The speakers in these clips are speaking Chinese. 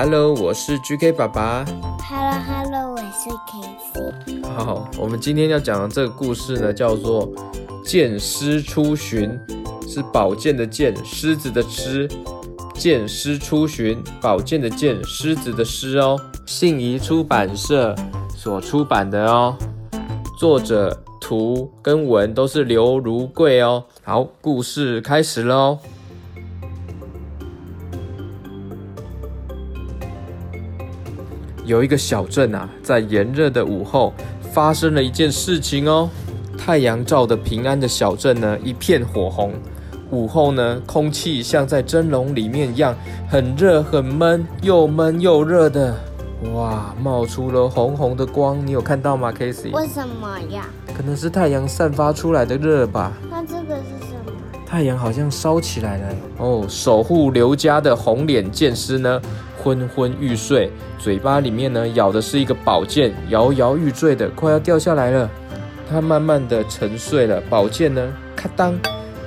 Hello，我是 GK 爸爸。Hello，Hello，hello，我是 KC。好，我们今天要讲的这个故事呢，叫做《剑狮出巡》，是宝剑的剑，狮子的狮。剑狮出巡，宝剑的剑，狮子的狮哦。信宜出版社所出版的哦。作者图跟文都是刘如桂哦。好，故事开始喽。有一个小镇啊，在炎热的午后，发生了一件事情哦。太阳照的平安的小镇呢，一片火红。午后呢，空气像在蒸笼里面一样，很热很闷，又闷又热的。哇，冒出了红红的光，你有看到吗，Casey？为什么呀？可能是太阳散发出来的热吧。那这个是什么？太阳好像烧起来了哦。守护刘家的红脸剑师呢，昏昏欲睡，嘴巴里面呢咬的是一个宝剑，摇摇欲坠的，快要掉下来了。他慢慢的沉睡了，宝剑呢，咔当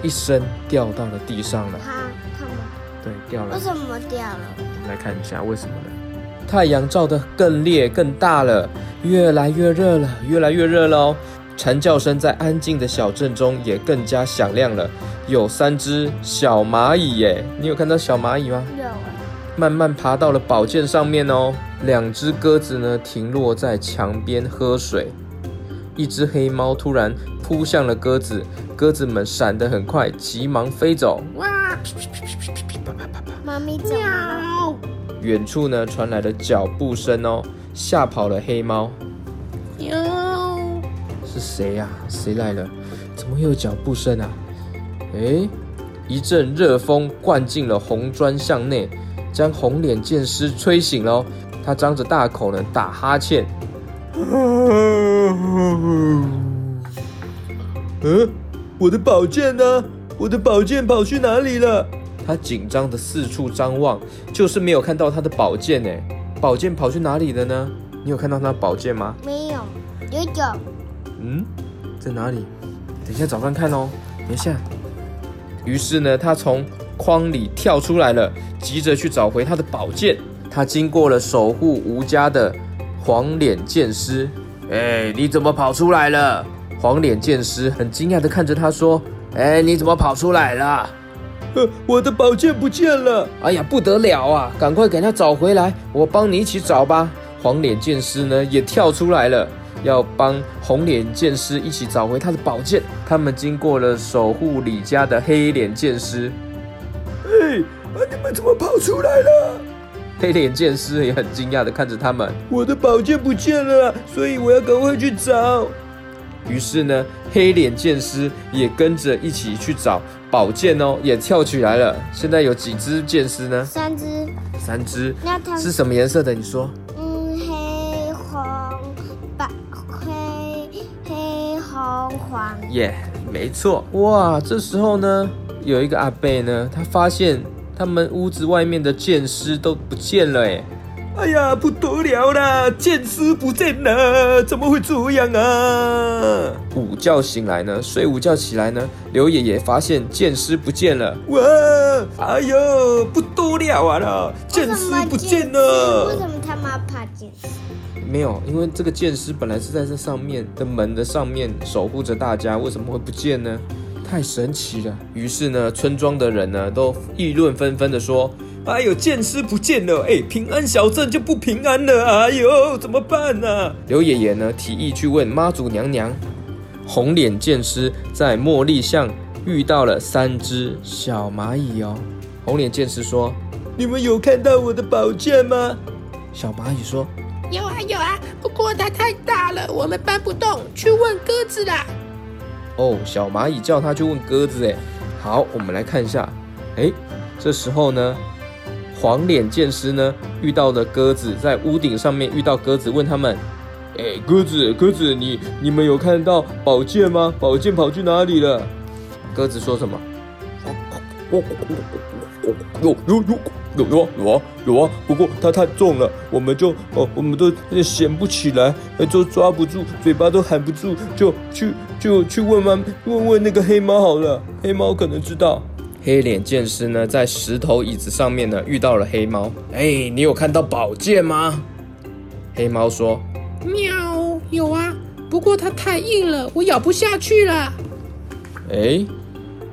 一声掉到了地上了。他他们对掉了。为什么掉了？我们来看一下为什么呢？太阳照得更烈更大了，越来越热了，越来越热了哦。蝉叫声在安静的小镇中也更加响亮了。有三只小蚂蚁耶，你有看到小蚂蚁吗？有。慢慢爬到了宝剑上面哦。两只鸽子呢，停落在墙边喝水。一只黑猫突然扑向了鸽子，鸽子们闪得很快，急忙飞走。哇！噼噼噼噼噼噼啪啪啪啪。妈咪走了。远处呢传来了脚步声哦，吓跑了黑猫。哟，是谁呀？谁来了？怎么会有脚步声啊？哎，一阵热风灌进了红砖巷内。将红脸剑师吹醒了，他张着大口呢，打哈欠。嗯，我的宝剑呢？我的宝剑跑去哪里了？他紧张的四处张望，就是没有看到他的宝剑呢。宝剑跑去哪里了呢？你有看到他的宝剑吗？没有，有有。嗯，在哪里？等一下找看看哦。等一下。于是呢，他从筐里跳出来了，急着去找回他的宝剑。他经过了守护吴家的黄脸剑师。哎，你怎么跑出来了？黄脸剑师很惊讶地看着他说：“哎，你怎么跑出来了？”呃，我的宝剑不见了。哎呀，不得了啊！赶快给他找回来，我帮你一起找吧。黄脸剑师呢也跳出来了，要帮红脸剑师一起找回他的宝剑。他们经过了守护李家的黑脸剑狮。嘿，啊！你们怎么跑出来了？黑脸剑师也很惊讶的看着他们。我的宝剑不见了，所以我要赶快去找。于是呢，黑脸剑师也跟着一起去找宝剑哦，也跳起来了。现在有几只剑师呢？三只。三只。那它是什么颜色的？你说？嗯，黑红白黑黑红黄。耶，yeah, 没错。哇，这时候呢？有一个阿贝呢，他发现他们屋子外面的剑师都不见了，哎，哎呀，不得了啦，剑师不见了，怎么会这样啊？午觉醒来呢，睡午觉起来呢，刘爷爷发现剑师不见了，哇，哎呦，不得了啊啦，剑师不见了，为什么他妈怕剑师？没有，因为这个剑师本来是在这上面的门的上面守护着大家，为什么会不见呢？太神奇了！于是呢，村庄的人呢都议论纷纷的说：“哎呦，剑师不见了！哎，平安小镇就不平安了！哎呦，怎么办呢、啊？”刘爷爷呢提议去问妈祖娘娘。红脸剑师在茉莉巷遇到了三只小蚂蚁哦。红脸剑师说：“你们有看到我的宝剑吗？”小蚂蚁说：“有啊有啊，不过它太大了，我们搬不动，去问鸽子啦。”哦，小蚂蚁叫他去问鸽子，哎，好，我们来看一下，哎，这时候呢，黄脸剑师呢遇到的鸽子在屋顶上面遇到鸽子，问他们，哎，鸽子，鸽子，你你们有看到宝剑吗？宝剑跑去哪里了？鸽子说什么？有有有啊有啊，不过它太重了，我们就哦，我们都衔不起来，就抓不住，嘴巴都含不住，就去就去问问问问那个黑猫好了，黑猫可能知道。黑脸剑师呢，在石头椅子上面呢，遇到了黑猫。哎，你有看到宝剑吗？黑猫说：“喵，有啊，不过它太硬了，我咬不下去了。”哎，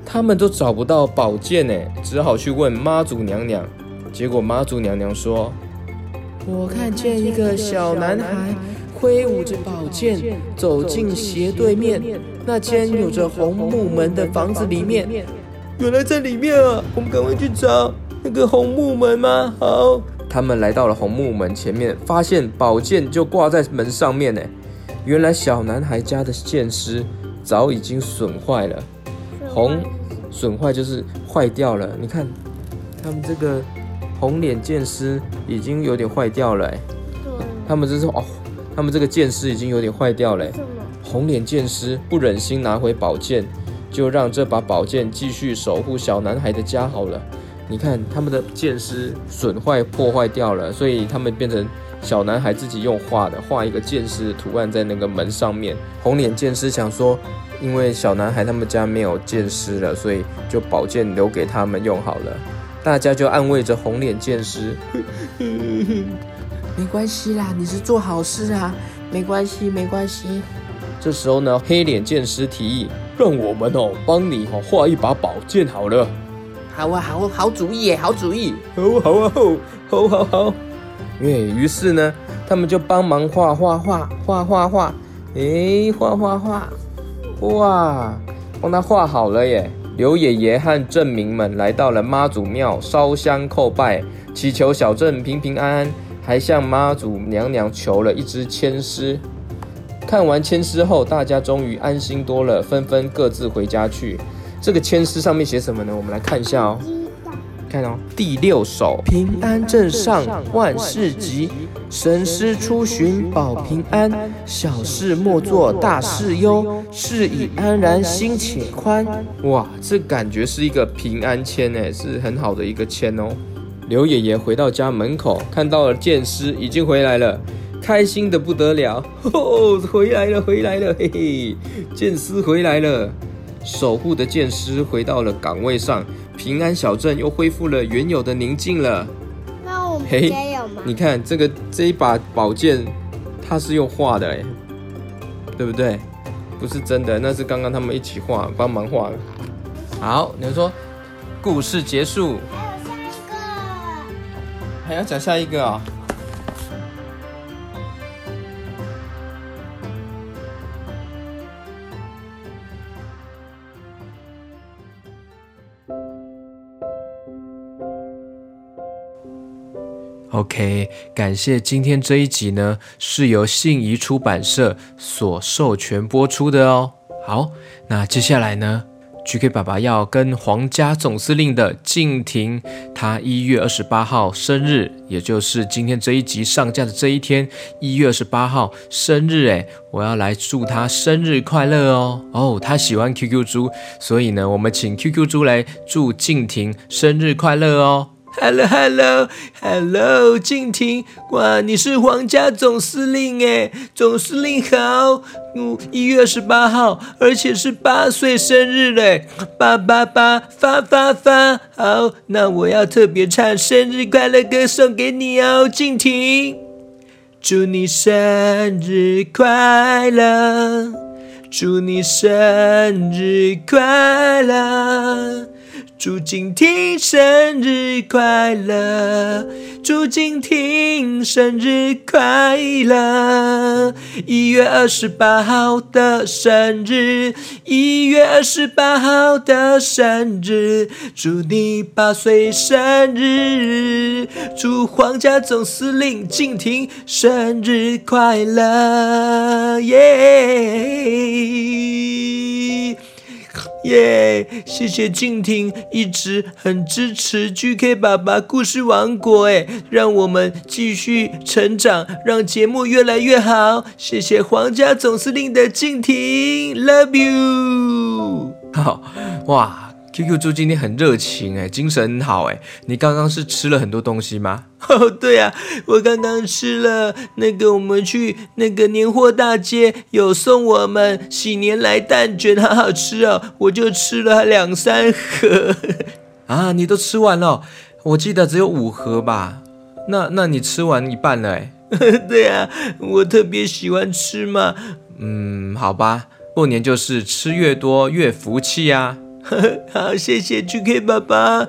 他们都找不到宝剑呢，只好去问妈祖娘娘。结果妈祖娘娘说：“我看见一个小男孩挥舞着宝剑走进斜对面那间有着红木门的房子里面。原来在里面啊！我们赶快去找那个红木门吗？好。”他们来到了红木门前面，发现宝剑就挂在门上面呢。原来小男孩家的剑师早已经损坏了，红损坏就是坏掉了。你看，他们这个红脸剑师已经有点坏掉了。他们这是哦，他们这个剑师已经有点坏掉了。红脸剑师不忍心拿回宝剑，就让这把宝剑继续守护小男孩的家好了。你看他们的剑师损坏破坏掉了，所以他们变成小男孩自己用画的，画一个剑师的图案在那个门上面。红脸剑师想说，因为小男孩他们家没有剑师了，所以就宝剑留给他们用好了。大家就安慰着红脸剑师，没关系啦，你是做好事啊，没关系，没关系。这时候呢，黑脸剑师提议，让我们哦帮你哦画一把宝剑好了。好啊，好啊，好主意耶，好主意，好好啊，好，好，好，好。耶，于是呢，他们就帮忙画画画画画画，哎，画画画，哇，帮他画好了耶。刘爷爷和镇民们来到了妈祖庙，烧香叩拜，祈求小镇平平安安，还向妈祖娘娘求了一只签诗。看完签诗后，大家终于安心多了，纷纷各自回家去。这个签诗上面写什么呢？我们来看一下哦。看哦，第六首：平安镇上万事吉，神师出巡保平安，小事莫做大事忧，事已安然心且宽。哇，这感觉是一个平安签诶，是很好的一个签哦。刘爷爷回到家门口，看到了剑师已经回来了，开心的不得了。哦，回来了，回来了，嘿嘿，剑师回来了。守护的剑师回到了岗位上，平安小镇又恢复了原有的宁静了。那我们家有吗？你看这个这一把宝剑，它是用画的哎，对不对？不是真的，那是刚刚他们一起画，帮忙画的。好，你们说，故事结束。还有下一个。还要讲下一个啊、哦？OK，感谢今天这一集呢，是由信谊出版社所授权播出的哦。好，那接下来呢，GK 爸爸要跟皇家总司令的静婷，她一月二十八号生日，也就是今天这一集上架的这一天，一月二十八号生日，诶，我要来祝她生日快乐哦。哦，她喜欢 QQ 猪，所以呢，我们请 QQ 猪来祝静婷生日快乐哦。Hello，Hello，Hello，静婷，哇，你是皇家总司令哎，总司令好，嗯，一月十八号，而且是八岁生日嘞，八八八发发发，好，那我要特别唱生日快乐歌送给你哦，静婷，祝你生日快乐，祝你生日快乐。祝静婷生日快乐！祝静婷生日快乐！一月二十八号的生日，一月二十八号的生日，祝你八岁生日！祝皇家总司令静婷生日快乐！耶！耶谢谢静婷一直很支持 GK 爸爸故事王国，哎，让我们继续成长，让节目越来越好。谢谢皇家总司令的静婷，Love you！好，哇。QQ 猪今天很热情哎，精神很好哎。你刚刚是吃了很多东西吗？哦，对呀，我刚刚吃了那个，我们去那个年货大街有送我们喜年来蛋卷，好好吃哦，我就吃了两三盒。啊，你都吃完了？我记得只有五盒吧？那那你吃完一半了哎？对啊，我特别喜欢吃嘛。嗯，好吧，过年就是吃越多越福气啊。好，谢谢 GK 爸爸。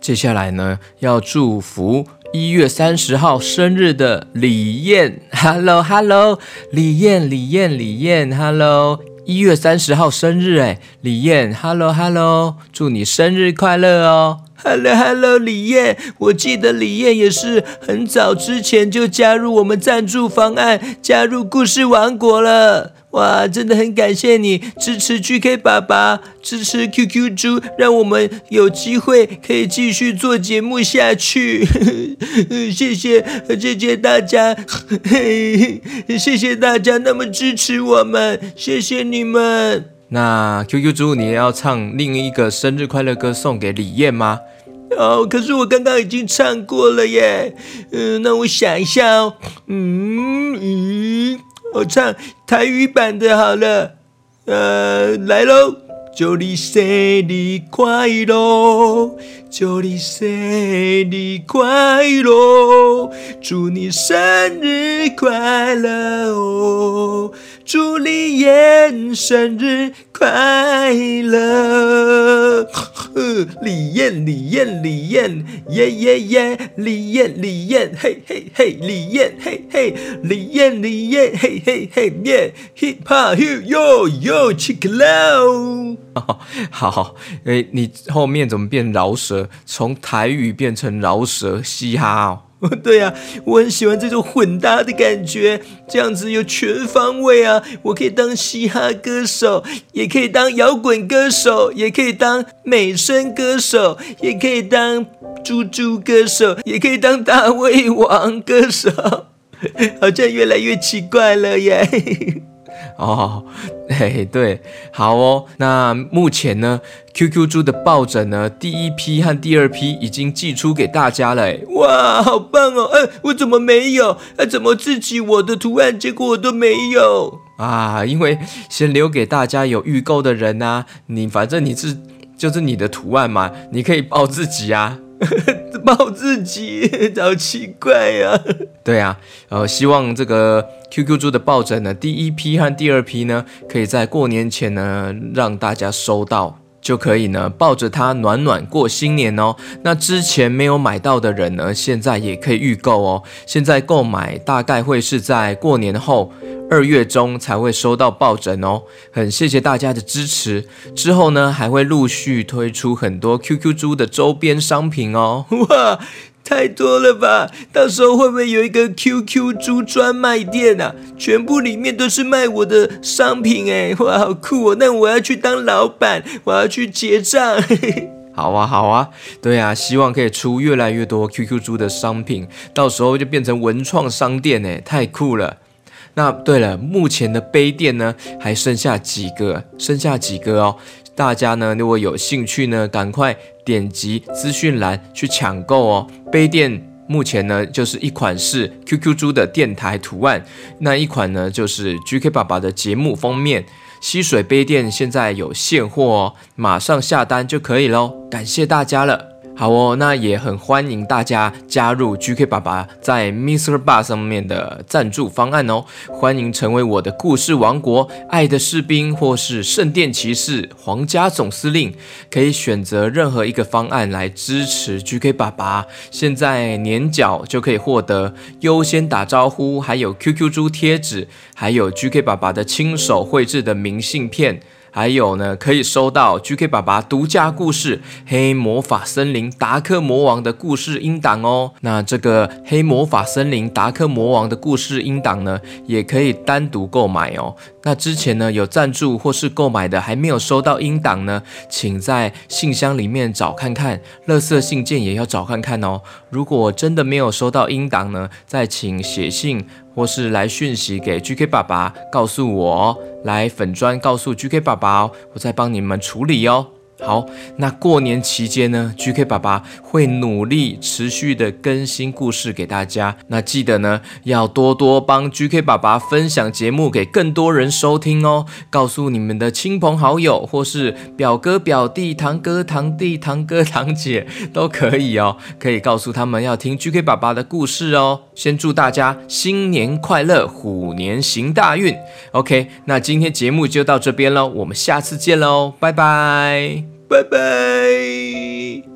接下来呢，要祝福一月三十号生日的李燕。Hello，Hello，李燕，李燕，李燕，Hello，一月三十号生日哎，李燕，Hello，Hello，祝你生日快乐哦。Hello，Hello，李燕，我记得李燕也是很早之前就加入我们赞助方案，加入故事王国了。哇，真的很感谢你支持 GK 爸爸，支持 QQ 猪，让我们有机会可以继续做节目下去。谢谢，谢谢大家，谢谢大家那么支持我们，谢谢你们。那 QQ 猪，你也要唱另一个生日快乐歌送给李燕吗？哦，可是我刚刚已经唱过了耶。嗯，那我想一下哦。嗯嗯。我唱台语版的好了，呃，来喽！祝你生日快乐，祝你生日快乐，祝你生日快乐哦，祝你也生日快乐。李艳，李艳，李艳，耶耶耶！李艳，李艳，嘿嘿嘿！李艳，嘿嘿！李艳，李艳，嘿嘿嘿！耶！Hip hop yo yo check it out！好好，诶，你后面怎么变饶舌？从台语变成饶舌嘻哈哦。对呀、啊，我很喜欢这种混搭的感觉，这样子有全方位啊！我可以当嘻哈歌手，也可以当摇滚歌手，也可以当美声歌手，也可以当猪猪歌手，也可以当大胃王歌手，好像越来越奇怪了耶。哦，嘿，对，好哦。那目前呢，QQ 猪的抱枕呢，第一批和第二批已经寄出给大家了。哇，好棒哦！哎，我怎么没有？哎，怎么自己我的图案，结果我都没有啊？因为先留给大家有预购的人呐、啊。你反正你是就是你的图案嘛，你可以抱自己啊。抱自己，好奇怪呀！对呀，呃，希望这个 QQ 猪的抱枕呢，第一批和第二批呢，可以在过年前呢让大家收到，就可以呢抱着它暖暖过新年哦。那之前没有买到的人呢，现在也可以预购哦。现在购买大概会是在过年后。二月中才会收到抱枕哦，很谢谢大家的支持。之后呢，还会陆续推出很多 QQ 猪的周边商品哦。哇，太多了吧！到时候会不会有一个 QQ 猪专卖店啊？全部里面都是卖我的商品哎！哇，好酷哦！那我要去当老板，我要去结账。嘿 嘿好啊，好啊，对啊，希望可以出越来越多 QQ 猪的商品，到时候就变成文创商店哎，太酷了。那对了，目前的杯垫呢还剩下几个，剩下几个哦。大家呢如果有兴趣呢，赶快点击资讯栏去抢购哦。杯垫目前呢就是一款是 QQ 猪的电台图案，那一款呢就是 GK 爸爸的节目封面。吸水杯垫现在有现货哦，马上下单就可以喽。感谢大家了。好哦，那也很欢迎大家加入 GK 爸爸在 Mr Bar 上面的赞助方案哦。欢迎成为我的故事王国、爱的士兵或是圣殿骑士、皇家总司令，可以选择任何一个方案来支持 GK 爸爸。现在年缴就可以获得优先打招呼，还有 QQ 猪贴纸，还有 GK 爸爸的亲手绘制的明信片。还有呢，可以收到 GK 爸爸独家故事《黑魔法森林达克魔王》的故事音档哦。那这个《黑魔法森林达克魔王》的故事音档呢，也可以单独购买哦。那之前呢，有赞助或是购买的还没有收到音档呢，请在信箱里面找看看，垃圾信件也要找看看哦。如果真的没有收到音档呢，再请写信。或是来讯息给 GK 爸爸，告诉我，来粉砖告诉 GK 爸爸，我再帮你们处理哦。好，那过年期间呢，GK 爸爸会努力持续的更新故事给大家。那记得呢，要多多帮 GK 爸爸分享节目给更多人收听哦。告诉你们的亲朋好友，或是表哥表弟、堂哥堂弟、堂哥堂姐都可以哦。可以告诉他们要听 GK 爸爸的故事哦。先祝大家新年快乐，虎年行大运。OK，那今天节目就到这边喽，我们下次见喽，拜拜。拜拜。